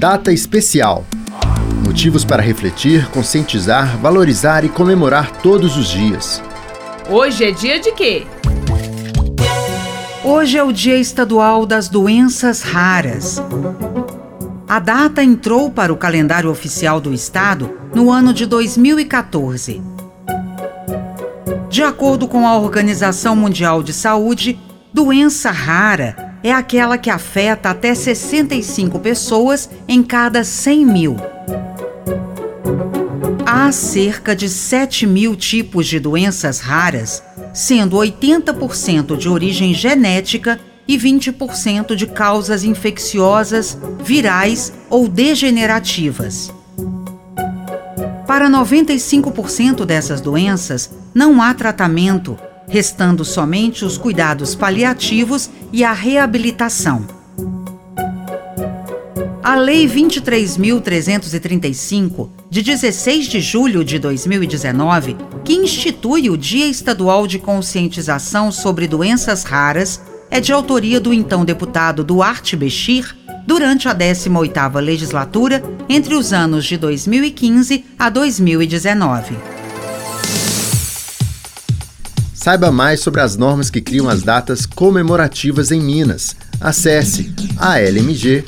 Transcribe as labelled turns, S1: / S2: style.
S1: Data especial. Motivos para refletir, conscientizar, valorizar e comemorar todos os dias.
S2: Hoje é dia de quê?
S3: Hoje é o Dia Estadual das Doenças Raras. A data entrou para o calendário oficial do Estado no ano de 2014. De acordo com a Organização Mundial de Saúde, doença rara é aquela que afeta até 65 pessoas em cada 100 mil. Há cerca de 7 mil tipos de doenças raras, sendo 80% de origem genética e 20% de causas infecciosas, virais ou degenerativas. Para 95% dessas doenças, não há tratamento, restando somente os cuidados paliativos e a reabilitação. A Lei 23.335, de 16 de julho de 2019, que institui o Dia Estadual de Conscientização sobre Doenças Raras, é de autoria do então deputado Duarte Bechir durante a 18ª legislatura entre os anos de 2015 a 2019.
S1: Saiba mais sobre as normas que criam as datas comemorativas em Minas. Acesse almg.gov.br.